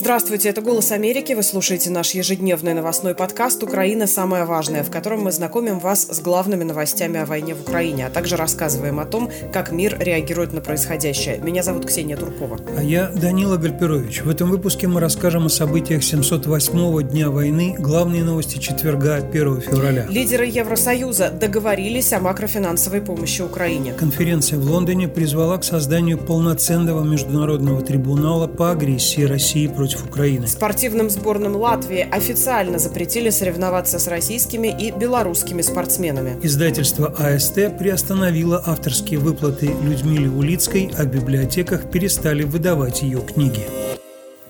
Здравствуйте, это «Голос Америки». Вы слушаете наш ежедневный новостной подкаст «Украина. Самое важное», в котором мы знакомим вас с главными новостями о войне в Украине, а также рассказываем о том, как мир реагирует на происходящее. Меня зовут Ксения Туркова. А я Данила Гальперович. В этом выпуске мы расскажем о событиях 708-го дня войны, главные новости четверга 1 февраля. Лидеры Евросоюза договорились о макрофинансовой помощи Украине. Конференция в Лондоне призвала к созданию полноценного международного трибунала по агрессии России против против Украины. Спортивным сборным Латвии официально запретили соревноваться с российскими и белорусскими спортсменами. Издательство АСТ приостановило авторские выплаты Людмиле Улицкой, а в библиотеках перестали выдавать ее книги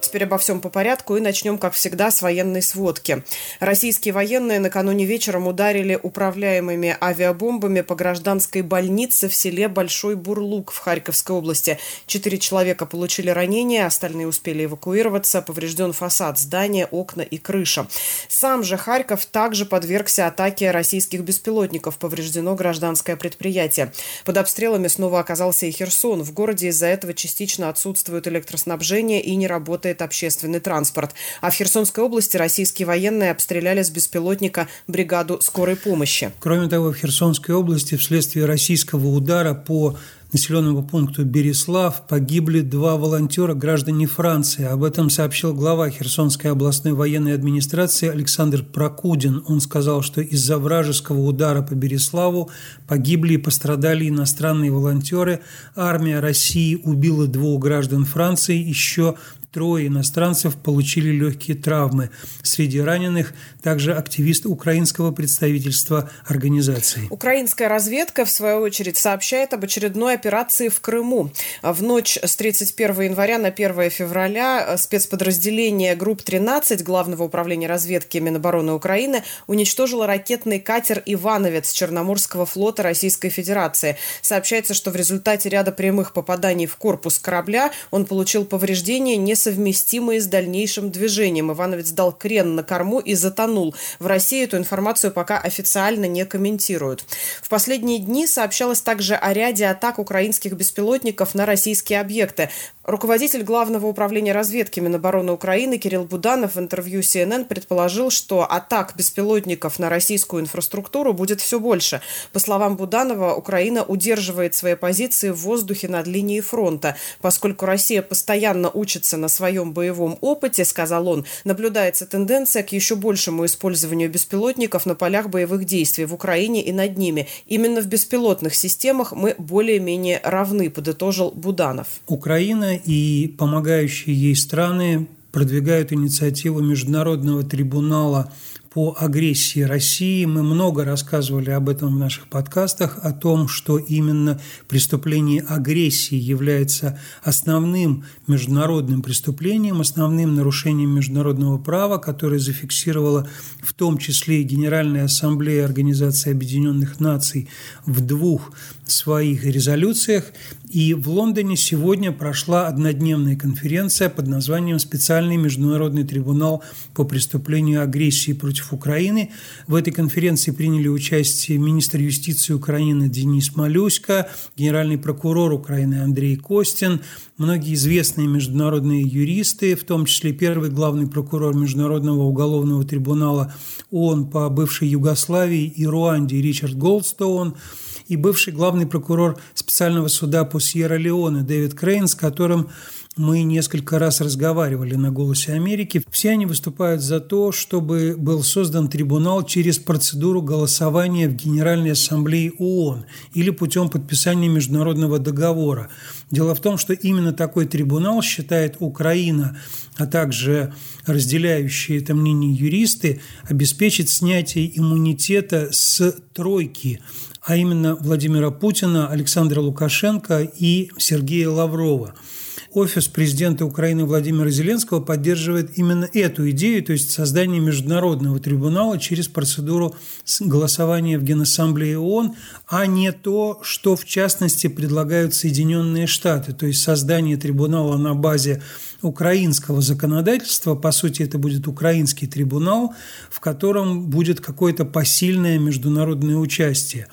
теперь обо всем по порядку и начнем, как всегда, с военной сводки. Российские военные накануне вечером ударили управляемыми авиабомбами по гражданской больнице в селе Большой Бурлук в Харьковской области. Четыре человека получили ранения, остальные успели эвакуироваться. Поврежден фасад здания, окна и крыша. Сам же Харьков также подвергся атаке российских беспилотников. Повреждено гражданское предприятие. Под обстрелами снова оказался и Херсон. В городе из-за этого частично отсутствует электроснабжение и не работает общественный транспорт. А в Херсонской области российские военные обстреляли с беспилотника бригаду скорой помощи. Кроме того, в Херсонской области вследствие российского удара по населенному пункту Береслав погибли два волонтера, граждане Франции. Об этом сообщил глава Херсонской областной военной администрации Александр Прокудин. Он сказал, что из-за вражеского удара по Береславу погибли и пострадали иностранные волонтеры. Армия России убила двух граждан Франции, еще трое иностранцев получили легкие травмы. Среди раненых также активист украинского представительства организации. Украинская разведка, в свою очередь, сообщает об очередной операции в Крыму. В ночь с 31 января на 1 февраля спецподразделение групп 13 Главного управления разведки Минобороны Украины уничтожило ракетный катер «Ивановец» Черноморского флота Российской Федерации. Сообщается, что в результате ряда прямых попаданий в корпус корабля он получил повреждения, не несовместимые с дальнейшим движением. Ивановец дал крен на корму и затонул. В России эту информацию пока официально не комментируют. В последние дни сообщалось также о ряде атак украинских беспилотников на российские объекты. Руководитель Главного управления разведки Минобороны Украины Кирилл Буданов в интервью CNN предположил, что атак беспилотников на российскую инфраструктуру будет все больше. По словам Буданова, Украина удерживает свои позиции в воздухе над линией фронта. Поскольку Россия постоянно учится на своем боевом опыте, сказал он, наблюдается тенденция к еще большему использованию беспилотников на полях боевых действий в Украине и над ними. Именно в беспилотных системах мы более-менее равны, подытожил Буданов. Украина и помогающие ей страны продвигают инициативу Международного трибунала по агрессии России. Мы много рассказывали об этом в наших подкастах, о том, что именно преступление агрессии является основным международным преступлением, основным нарушением международного права, которое зафиксировала в том числе и Генеральная ассамблея Организации Объединенных Наций в двух своих резолюциях. И в Лондоне сегодня прошла однодневная конференция под названием «Специальный международный трибунал по преступлению агрессии против Украины». В этой конференции приняли участие министр юстиции Украины Денис Малюська, генеральный прокурор Украины Андрей Костин, многие известные международные юристы, в том числе первый главный прокурор Международного уголовного трибунала ООН по бывшей Югославии и Руанде Ричард Голдстоун – и бывший главный прокурор специального суда по Сьерра-Леоне Дэвид Крейн, с которым мы несколько раз разговаривали на «Голосе Америки». Все они выступают за то, чтобы был создан трибунал через процедуру голосования в Генеральной Ассамблее ООН или путем подписания международного договора. Дело в том, что именно такой трибунал считает Украина, а также разделяющие это мнение юристы, обеспечит снятие иммунитета с тройки а именно Владимира Путина, Александра Лукашенко и Сергея Лаврова. Офис президента Украины Владимира Зеленского поддерживает именно эту идею, то есть создание международного трибунала через процедуру голосования в Генассамблее ООН, а не то, что в частности предлагают Соединенные Штаты, то есть создание трибунала на базе украинского законодательства, по сути, это будет украинский трибунал, в котором будет какое-то посильное международное участие.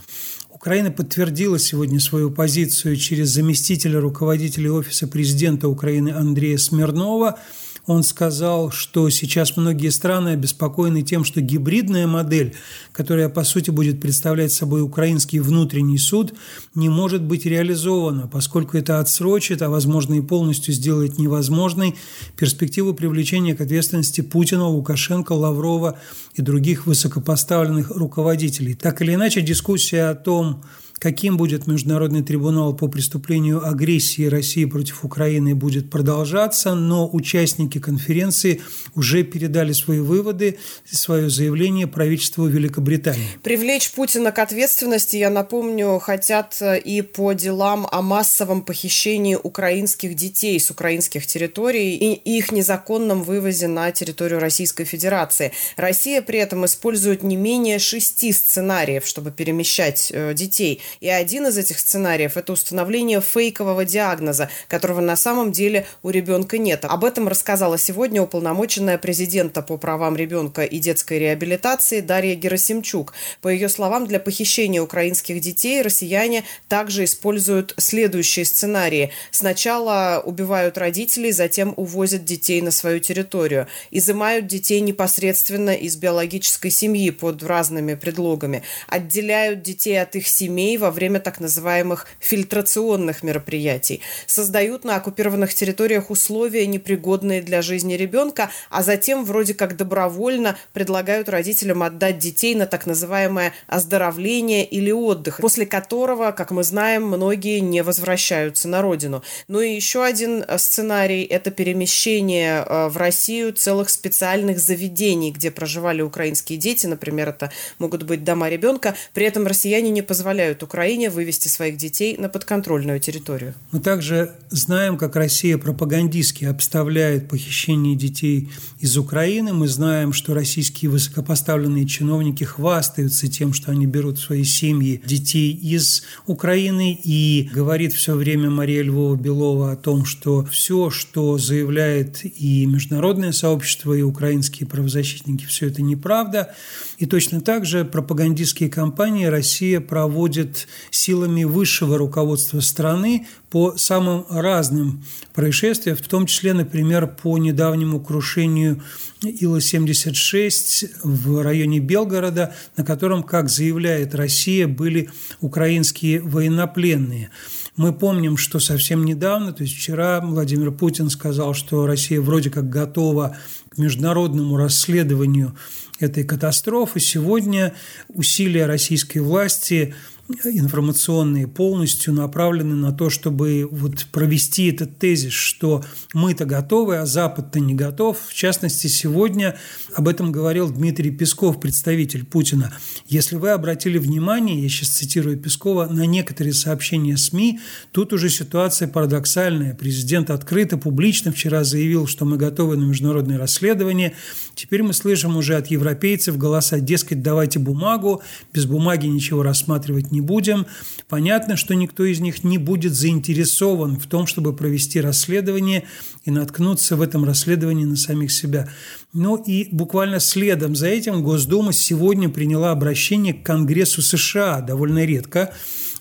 Украина подтвердила сегодня свою позицию через заместителя руководителя Офиса президента Украины Андрея Смирнова. Он сказал, что сейчас многие страны обеспокоены тем, что гибридная модель, которая, по сути, будет представлять собой украинский внутренний суд, не может быть реализована, поскольку это отсрочит, а, возможно, и полностью сделает невозможной перспективу привлечения к ответственности Путина, Лукашенко, Лаврова и других высокопоставленных руководителей. Так или иначе, дискуссия о том, Каким будет Международный трибунал по преступлению агрессии России против Украины будет продолжаться, но участники конференции уже передали свои выводы, свое заявление правительству Великобритании. Привлечь Путина к ответственности, я напомню, хотят и по делам о массовом похищении украинских детей с украинских территорий и их незаконном вывозе на территорию Российской Федерации. Россия при этом использует не менее шести сценариев, чтобы перемещать э, детей. И один из этих сценариев – это установление фейкового диагноза, которого на самом деле у ребенка нет. Об этом рассказала сегодня уполномоченная президента по правам ребенка и детской реабилитации Дарья Герасимчук. По ее словам, для похищения украинских детей россияне также используют следующие сценарии. Сначала убивают родителей, затем увозят детей на свою территорию. Изымают детей непосредственно из биологической семьи под разными предлогами. Отделяют детей от их семей во время так называемых фильтрационных мероприятий, создают на оккупированных территориях условия, непригодные для жизни ребенка, а затем вроде как добровольно предлагают родителям отдать детей на так называемое оздоровление или отдых, после которого, как мы знаем, многие не возвращаются на родину. Ну и еще один э, сценарий – это перемещение э, в Россию целых специальных заведений, где проживали украинские дети, например, это могут быть дома ребенка, при этом россияне не позволяют Украине вывести своих детей на подконтрольную территорию. Мы также знаем, как Россия пропагандистски обставляет похищение детей из Украины. Мы знаем, что российские высокопоставленные чиновники хвастаются тем, что они берут в свои семьи детей из Украины. И говорит все время Мария Львова-Белова о том, что все, что заявляет и международное сообщество, и украинские правозащитники, все это неправда. И точно так же пропагандистские кампании Россия проводит силами высшего руководства страны по самым разным происшествиям, в том числе, например, по недавнему крушению Ила-76 в районе Белгорода, на котором, как заявляет Россия, были украинские военнопленные. Мы помним, что совсем недавно, то есть вчера Владимир Путин сказал, что Россия вроде как готова к международному расследованию этой катастрофы. Сегодня усилия российской власти информационные полностью направлены на то, чтобы вот провести этот тезис, что мы-то готовы, а Запад-то не готов. В частности, сегодня об этом говорил Дмитрий Песков, представитель Путина. Если вы обратили внимание, я сейчас цитирую Пескова, на некоторые сообщения СМИ, тут уже ситуация парадоксальная. Президент открыто, публично вчера заявил, что мы готовы на международное расследование. Теперь мы слышим уже от европейцев голоса, дескать, давайте бумагу, без бумаги ничего рассматривать не не будем. Понятно, что никто из них не будет заинтересован в том, чтобы провести расследование и наткнуться в этом расследовании на самих себя. Ну и буквально следом за этим Госдума сегодня приняла обращение к Конгрессу США, довольно редко,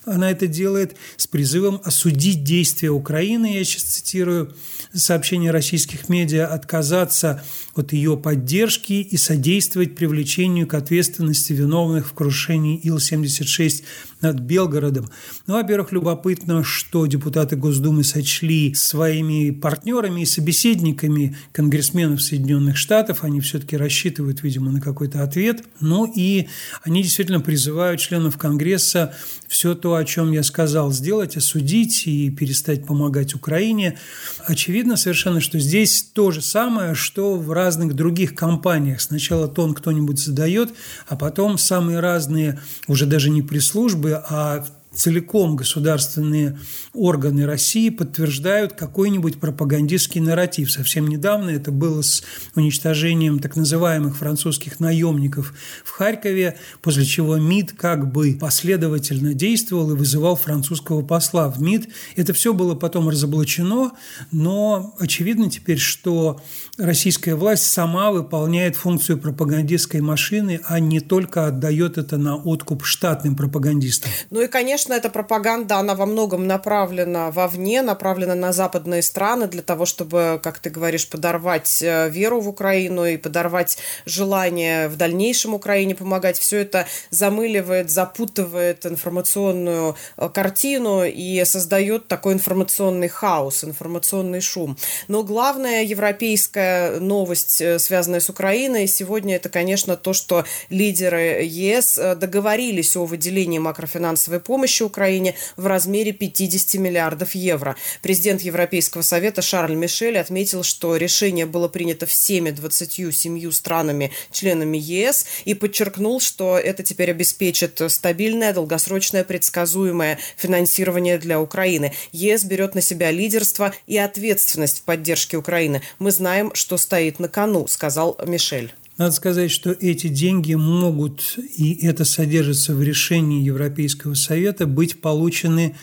она это делает с призывом осудить действия Украины, я сейчас цитирую сообщение российских медиа, отказаться от ее поддержки и содействовать привлечению к ответственности виновных в крушении Ил-76 над Белгородом. Ну, во-первых, любопытно, что депутаты Госдумы сочли своими партнерами и собеседниками конгрессменов Соединенных Штатов. Они все-таки рассчитывают, видимо, на какой-то ответ. Ну и они действительно призывают членов Конгресса все то, о чем я сказал, сделать, осудить и перестать помогать Украине. Очевидно совершенно, что здесь то же самое, что в разных других компаниях. Сначала тон кто-нибудь задает, а потом самые разные, уже даже не пресс-службы, бы, а целиком государственные органы России подтверждают какой-нибудь пропагандистский нарратив. Совсем недавно это было с уничтожением так называемых французских наемников в Харькове, после чего МИД как бы последовательно действовал и вызывал французского посла в МИД. Это все было потом разоблачено, но очевидно теперь, что российская власть сама выполняет функцию пропагандистской машины, а не только отдает это на откуп штатным пропагандистам. Ну и, конечно, конечно, эта пропаганда, она во многом направлена вовне, направлена на западные страны для того, чтобы, как ты говоришь, подорвать э, веру в Украину и подорвать желание в дальнейшем Украине помогать. Все это замыливает, запутывает информационную э, картину и создает такой информационный хаос, информационный шум. Но главная европейская новость, э, связанная с Украиной, сегодня это, конечно, то, что лидеры ЕС договорились о выделении макрофинансовой помощи Украине в размере 50 миллиардов евро. Президент Европейского совета Шарль Мишель отметил, что решение было принято всеми 27 странами, членами ЕС, и подчеркнул, что это теперь обеспечит стабильное, долгосрочное, предсказуемое финансирование для Украины. ЕС берет на себя лидерство и ответственность в поддержке Украины. Мы знаем, что стоит на кону, сказал Мишель. Надо сказать, что эти деньги могут, и это содержится в решении Европейского Совета, быть получены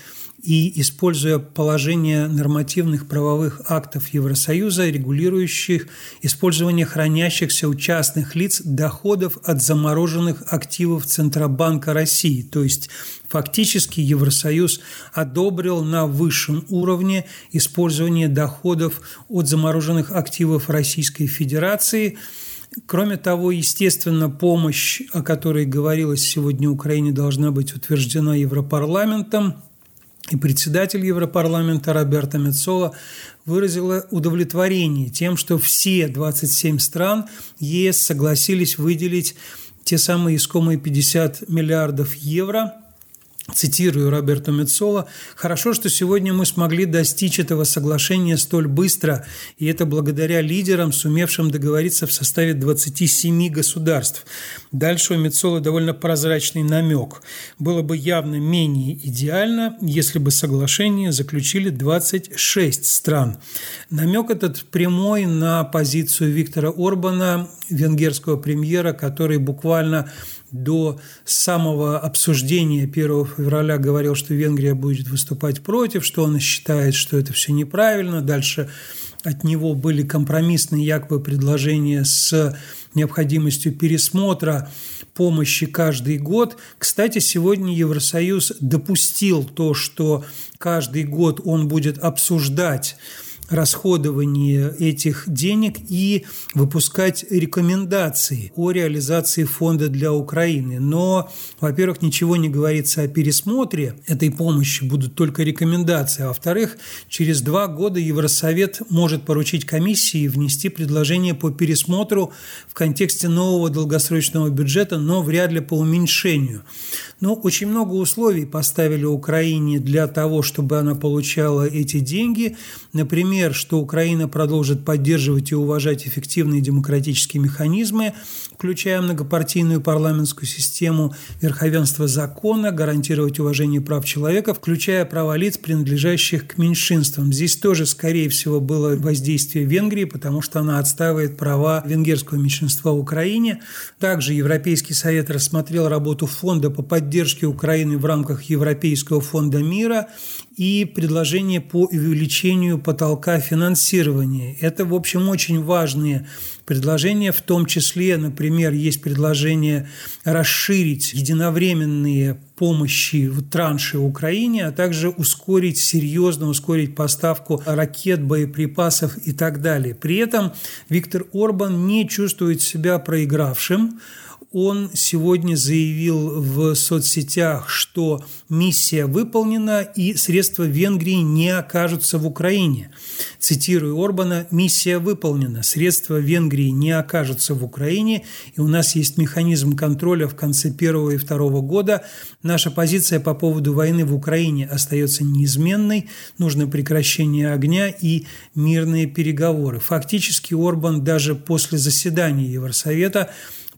и используя положение нормативных правовых актов Евросоюза, регулирующих использование хранящихся у частных лиц доходов от замороженных активов Центробанка России. То есть фактически Евросоюз одобрил на высшем уровне использование доходов от замороженных активов Российской Федерации – Кроме того, естественно, помощь, о которой говорилось сегодня Украине, должна быть утверждена Европарламентом. И председатель Европарламента Роберто Мецола выразила удовлетворение тем, что все 27 стран ЕС согласились выделить те самые искомые 50 миллиардов евро – Цитирую Роберто Мецола, «Хорошо, что сегодня мы смогли достичь этого соглашения столь быстро, и это благодаря лидерам, сумевшим договориться в составе 27 государств». Дальше у Мецола довольно прозрачный намек. Было бы явно менее идеально, если бы соглашение заключили 26 стран. Намек этот прямой на позицию Виктора Орбана, венгерского премьера, который буквально до самого обсуждения 1 февраля говорил, что Венгрия будет выступать против, что он считает, что это все неправильно. Дальше от него были компромиссные якобы предложения с необходимостью пересмотра помощи каждый год. Кстати, сегодня Евросоюз допустил то, что каждый год он будет обсуждать расходование этих денег и выпускать рекомендации о реализации фонда для Украины. Но, во-первых, ничего не говорится о пересмотре этой помощи, будут только рекомендации. А во-вторых, через два года Евросовет может поручить комиссии внести предложение по пересмотру в контексте нового долгосрочного бюджета, но вряд ли по уменьшению. Но очень много условий поставили Украине для того, чтобы она получала эти деньги. Например, что Украина продолжит поддерживать и уважать эффективные демократические механизмы, включая многопартийную парламентскую систему, верховенство закона, гарантировать уважение прав человека, включая права лиц, принадлежащих к меньшинствам. Здесь тоже, скорее всего, было воздействие Венгрии, потому что она отстаивает права венгерского меньшинства в Украине. Также Европейский совет рассмотрел работу фонда по поддержке Украины в рамках Европейского фонда мира и предложение по увеличению потолка финансирования. Это, в общем, очень важные предложения, в том числе, например, есть предложение расширить единовременные помощи в транши Украине, а также ускорить, серьезно ускорить поставку ракет, боеприпасов и так далее. При этом Виктор Орбан не чувствует себя проигравшим, он сегодня заявил в соцсетях, что миссия выполнена и средства Венгрии не окажутся в Украине. Цитирую Орбана, миссия выполнена, средства Венгрии не окажутся в Украине, и у нас есть механизм контроля в конце первого и второго года. Наша позиция по поводу войны в Украине остается неизменной, нужно прекращение огня и мирные переговоры. Фактически Орбан даже после заседания Евросовета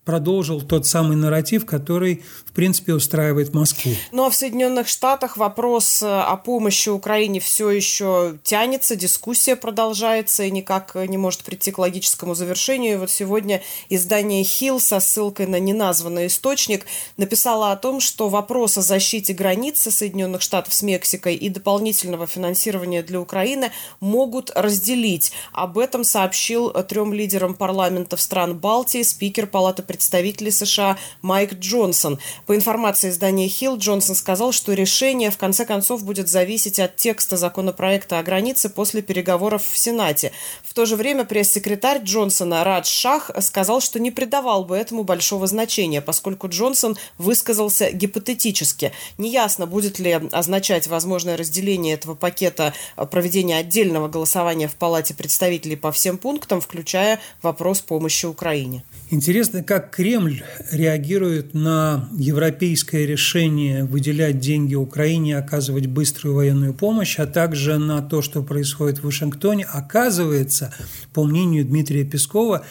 продолжил тот самый нарратив, который, в принципе, устраивает Москву. Ну а в Соединенных Штатах вопрос э, о помощи Украине все еще тянется, дискуссия продолжается и никак не может прийти к логическому завершению. И вот сегодня издание Хилл со ссылкой на неназванный источник написало о том, что вопрос о защите границы Соединенных Штатов с Мексикой и дополнительного финансирования для Украины могут разделить. Об этом сообщил трем лидерам парламентов стран Балтии спикер Палаты представителей представителей США Майк Джонсон. По информации издания Hill, Джонсон сказал, что решение в конце концов будет зависеть от текста законопроекта о границе после переговоров в Сенате. В то же время пресс-секретарь Джонсона Радж Шах сказал, что не придавал бы этому большого значения, поскольку Джонсон высказался гипотетически. Неясно, будет ли означать возможное разделение этого пакета проведения отдельного голосования в Палате представителей по всем пунктам, включая вопрос помощи Украине. Интересно, как Кремль реагирует на европейское решение выделять деньги Украине, оказывать быструю военную помощь, а также на то, что происходит в Вашингтоне. Оказывается, по мнению Дмитрия Пескова,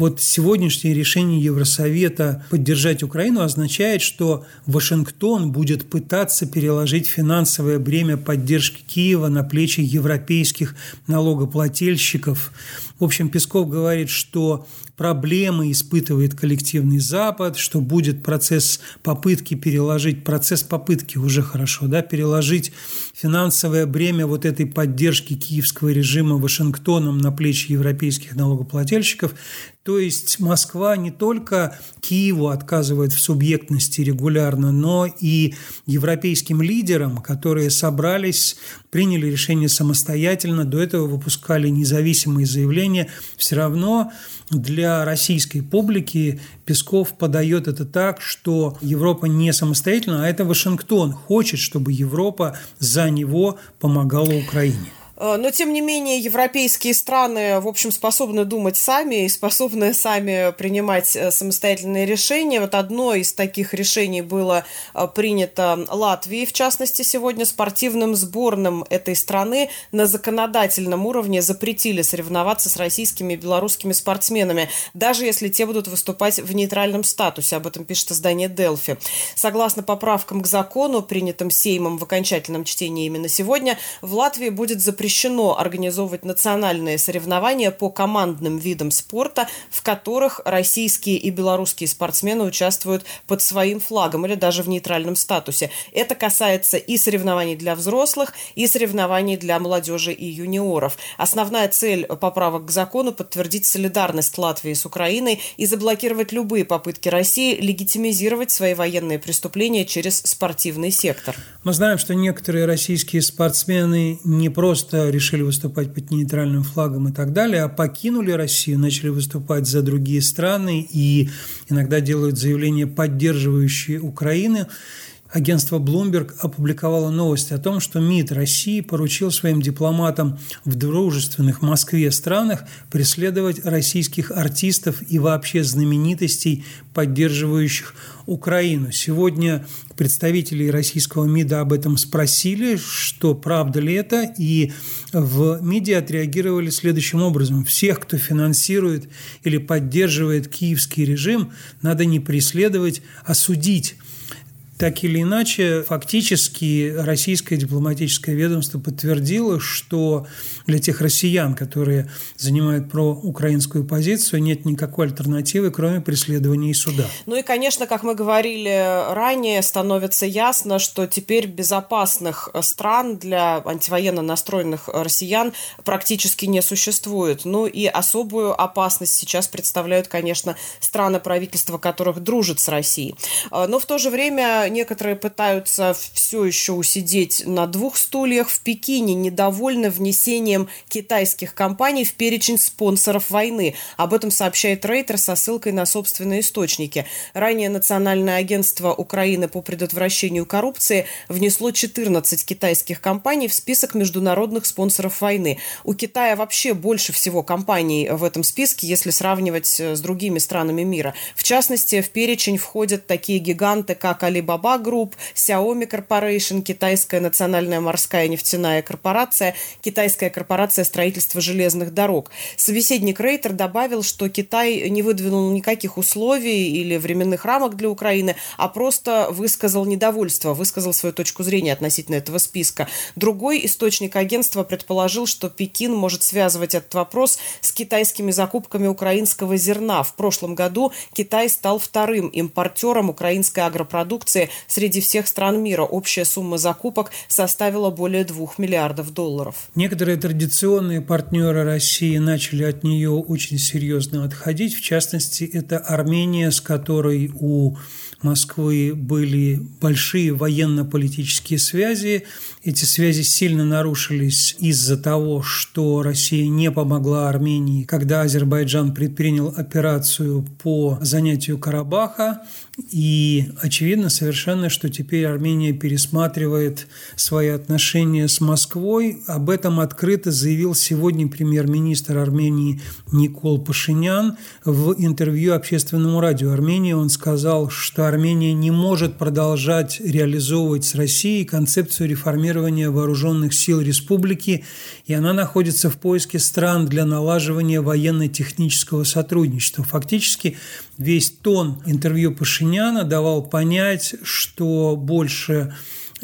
вот сегодняшнее решение Евросовета поддержать Украину означает, что Вашингтон будет пытаться переложить финансовое бремя поддержки Киева на плечи европейских налогоплательщиков. В общем, Песков говорит, что проблемы испытывает коллективный Запад, что будет процесс попытки переложить, процесс попытки уже хорошо, да, переложить финансовое бремя вот этой поддержки киевского режима Вашингтоном на плечи европейских налогоплательщиков. То есть Москва не только Киеву отказывает в субъектности регулярно, но и европейским лидерам, которые собрались, приняли решение самостоятельно, до этого выпускали независимые заявления, все равно для российской публики Песков подает это так, что Европа не самостоятельно, а это Вашингтон хочет, чтобы Европа за него помогала Украине. Э, но, тем не менее, европейские страны, в общем, способны думать сами и способны сами принимать э, самостоятельные решения. Вот одно из таких решений было э, принято Латвией, в частности, сегодня спортивным сборным этой страны на законодательном уровне запретили соревноваться с российскими и белорусскими спортсменами, даже если те будут выступать в нейтральном статусе. Об этом пишет издание «Делфи». Согласно поправкам к закону, принятым Сеймом в окончательном чтении именно сегодня, в Латвии будет запрещено запрещено организовывать национальные соревнования по командным видам спорта, в которых российские и белорусские спортсмены участвуют под своим флагом или даже в нейтральном статусе. Это касается и соревнований для взрослых, и соревнований для молодежи и юниоров. Основная цель поправок к закону – подтвердить солидарность Латвии с Украиной и заблокировать любые попытки России легитимизировать свои военные преступления через спортивный сектор. Мы знаем, что некоторые российские спортсмены не просто решили выступать под нейтральным флагом и так далее, а покинули Россию, начали выступать за другие страны и иногда делают заявления, поддерживающие Украину. Агентство Bloomberg опубликовало новость о том, что МИД России поручил своим дипломатам в дружественных Москве странах преследовать российских артистов и вообще знаменитостей, поддерживающих Украину. Сегодня представители российского МИДа об этом спросили, что правда ли это, и в МИДе отреагировали следующим образом. Всех, кто финансирует или поддерживает киевский режим, надо не преследовать, а судить. Так или иначе, фактически российское дипломатическое ведомство подтвердило, что для тех россиян, которые занимают проукраинскую позицию, нет никакой альтернативы, кроме преследования и суда. Ну и, конечно, как мы говорили ранее, становится ясно, что теперь безопасных стран для антивоенно настроенных россиян практически не существует. Ну и особую опасность сейчас представляют, конечно, страны правительства, которых дружат с Россией. Но в то же время некоторые пытаются все еще усидеть на двух стульях. В Пекине недовольны внесением китайских компаний в перечень спонсоров войны. Об этом сообщает Рейтер со ссылкой на собственные источники. Ранее Национальное агентство Украины по предотвращению коррупции внесло 14 китайских компаний в список международных спонсоров войны. У Китая вообще больше всего компаний в этом списке, если сравнивать с другими странами мира. В частности, в перечень входят такие гиганты, как Alibaba Alibaba Group, Xiaomi Corporation, Китайская национальная морская нефтяная корпорация, Китайская корпорация строительства железных дорог. Собеседник Рейтер добавил, что Китай не выдвинул никаких условий или временных рамок для Украины, а просто высказал недовольство, высказал свою точку зрения относительно этого списка. Другой источник агентства предположил, что Пекин может связывать этот вопрос с китайскими закупками украинского зерна. В прошлом году Китай стал вторым импортером украинской агропродукции среди всех стран мира. Общая сумма закупок составила более 2 миллиардов долларов. Некоторые традиционные партнеры России начали от нее очень серьезно отходить. В частности, это Армения, с которой у Москвы были большие военно-политические связи. Эти связи сильно нарушились из-за того, что Россия не помогла Армении, когда Азербайджан предпринял операцию по занятию Карабаха. И очевидно совершенно, что теперь Армения пересматривает свои отношения с Москвой. Об этом открыто заявил сегодня премьер-министр Армении Никол Пашинян в интервью общественному радио Армении. Он сказал, что Армения не может продолжать реализовывать с Россией концепцию реформирования вооруженных сил республики, и она находится в поиске стран для налаживания военно-технического сотрудничества. Фактически весь тон интервью Пашиняна давал понять, что больше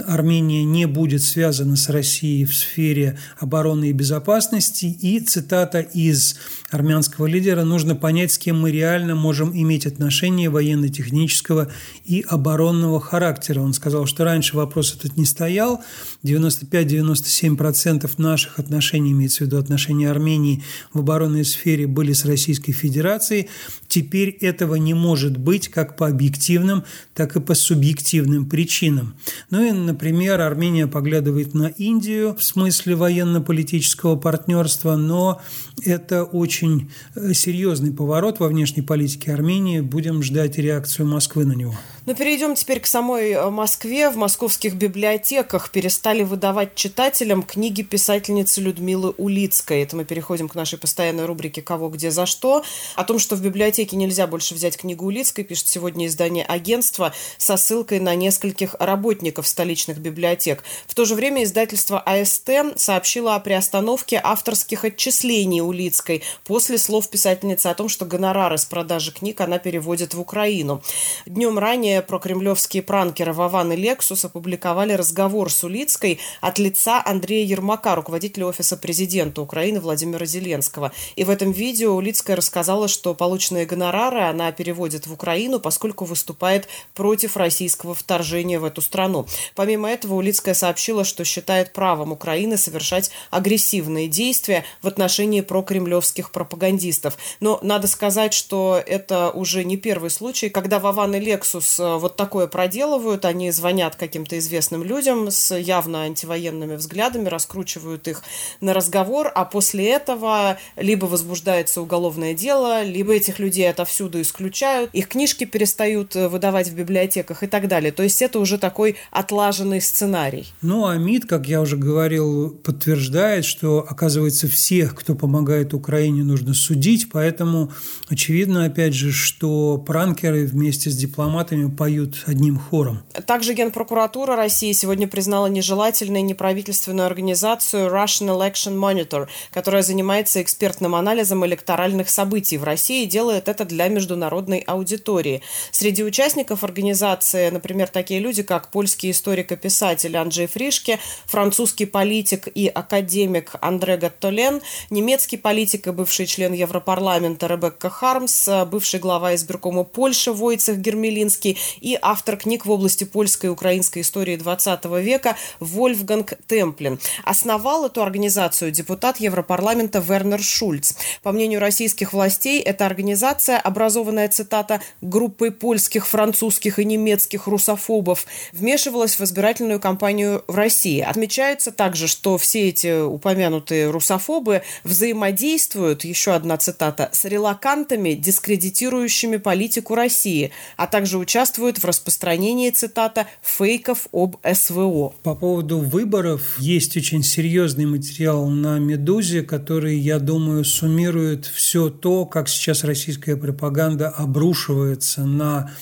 Армения не будет связана с Россией в сфере обороны и безопасности. И цитата из армянского лидера «Нужно понять, с кем мы реально можем иметь отношения военно-технического и оборонного характера». Он сказал, что раньше вопрос этот не стоял. 95-97% наших отношений, имеется в виду отношения Армении в оборонной сфере, были с Российской Федерацией. Теперь этого не может быть как по объективным, так и по субъективным причинам. Ну и Например, Армения поглядывает на Индию в смысле военно-политического партнерства, но это очень э, серьезный поворот во внешней политике Армении. Будем ждать реакцию Москвы на него. Ну, перейдем теперь к самой э, Москве. В московских библиотеках перестали выдавать читателям книги писательницы Людмилы Улицкой. Это мы переходим к нашей постоянной рубрике «Кого, где, за что». О том, что в библиотеке нельзя больше взять книгу Улицкой, пишет сегодня издание агентства со ссылкой на нескольких работников столичных библиотек. В то же время издательство АСТ сообщило о приостановке авторских отчислений Улицкой после слов писательницы о том, что гонорары с продажи книг она переводит в Украину. Днем ранее прокремлевские пранкеры Вован и Лексус опубликовали разговор с Улицкой от лица Андрея Ермака, руководителя Офиса президента Украины Владимира Зеленского. И в этом видео Улицкая рассказала, что полученные гонорары она переводит в Украину, поскольку выступает против российского вторжения в эту страну. Помимо этого, Улицкая сообщила, что считает правом Украины совершать агрессивные действия в отношении прокремлевских пропагандистов. Но надо сказать, что это уже не первый случай, когда Вован и Лексус э, вот такое проделывают. Они звонят каким-то известным людям с явно антивоенными взглядами, раскручивают их на разговор, а после этого либо возбуждается уголовное дело, либо этих людей отовсюду исключают, их книжки перестают э, выдавать в библиотеках и так далее. То есть это уже такой отлаженный отлаженный сценарий. Ну, а МИД, как я уже говорил, подтверждает, что, оказывается, всех, кто помогает Украине, нужно судить, поэтому очевидно, опять же, что пранкеры вместе с дипломатами поют одним хором. Также Генпрокуратура России сегодня признала нежелательной неправительственную организацию Russian Election Monitor, которая занимается экспертным анализом электоральных событий в России и делает это для международной аудитории. Среди участников организации, например, такие люди, как польский историк и писатель Анджей Фришке, французский политик и академик Андре Гаттолен, немецкий политик и бывший член Европарламента Ребекка Хармс, бывший глава избиркома Польши Войцех Гермелинский и автор книг в области польской и украинской истории XX века Вольфганг Темплин. Основал эту организацию депутат Европарламента Вернер Шульц. По мнению российских властей, эта организация, образованная, цитата, группой польских, французских и немецких русофобов, вмешивалась в избирательную кампанию в России. Отмечается также, что все эти упомянутые русофобы взаимодействуют, еще одна цитата, с релакантами, дискредитирующими политику России, а также участвуют в распространении, цитата, фейков об СВО. По поводу выборов есть очень серьезный материал на «Медузе», который, я думаю, суммирует все то, как сейчас российская пропаганда обрушивается на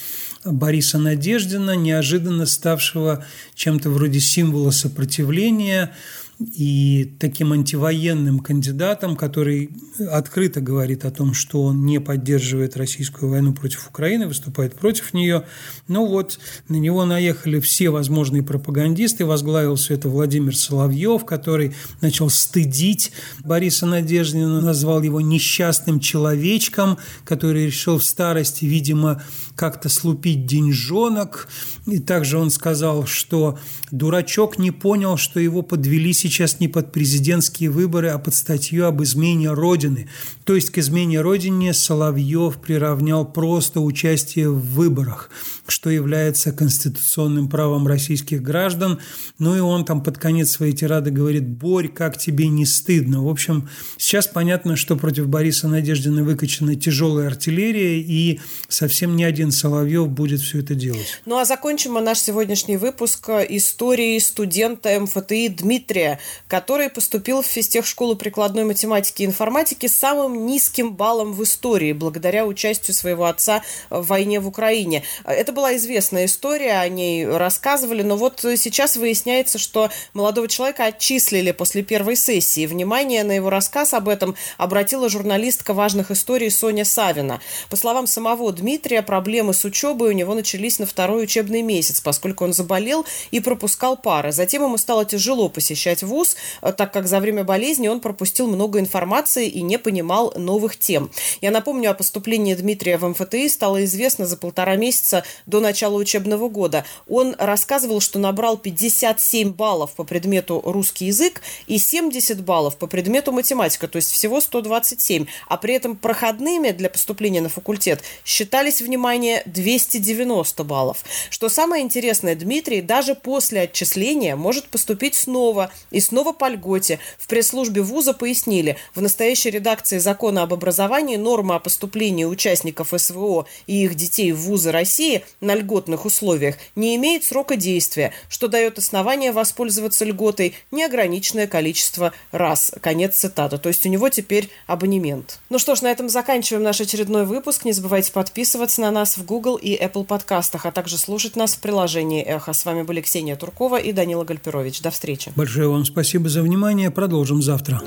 Бориса Надеждина, неожиданно ставшего чем-то вроде символа сопротивления. И таким антивоенным кандидатом, который открыто говорит о том, что он не поддерживает российскую войну против Украины, выступает против нее. Ну вот, на него наехали все возможные пропагандисты, возглавил все это Владимир Соловьев, который начал стыдить Бориса Надеждина, назвал его несчастным человечком, который решил в старости, видимо, как-то слупить деньжонок. И также он сказал, что дурачок не понял, что его подвели сейчас не под президентские выборы, а под статью об измене Родины. То есть к измене Родине Соловьев приравнял просто участие в выборах, что является конституционным правом российских граждан. Ну и он там под конец своей тирады говорит «Борь, как тебе не стыдно?». В общем, сейчас понятно, что против Бориса Надеждина выкачана тяжелая артиллерия, и совсем не один Соловьев будет все это делать. Ну а закончим мы наш сегодняшний выпуск историей студента МФТИ Дмитрия, который поступил в физтехшколу прикладной математики и информатики с самым низким баллом в истории, благодаря участию своего отца в войне в Украине. Это была известная история, о ней рассказывали, но вот сейчас выясняется, что молодого человека отчислили после первой сессии. Внимание на его рассказ об этом обратила журналистка важных историй Соня Савина. По словам самого Дмитрия, проблемы с учебой у него начались на второй учебный месяц, поскольку он заболел и пропускал пары. Затем ему стало тяжело посещать вуз, так как за время болезни он пропустил много информации и не понимал новых тем. Я напомню, о поступлении Дмитрия в МФТИ стало известно за полтора месяца до начала учебного года. Он рассказывал, что набрал 57 баллов по предмету русский язык и 70 баллов по предмету математика, то есть всего 127. А при этом проходными для поступления на факультет считались, внимание, 290 баллов. Что самое интересное, Дмитрий даже после отчисления может поступить снова и снова по льготе. В пресс-службе вуза пояснили, в настоящей редакции закона об образовании норма о поступлении участников СВО и их детей в вузы России на льготных условиях не имеет срока действия, что дает основание воспользоваться льготой неограниченное количество раз. Конец цитаты. То есть у него теперь абонемент. Ну что ж, на этом заканчиваем наш очередной выпуск. Не забывайте подписываться на нас в Google и Apple подкастах, а также слушать нас в приложении «Эхо». С вами были Ксения Туркова и Данила Гальперович. До встречи. Большое вам спасибо за внимание. Продолжим завтра.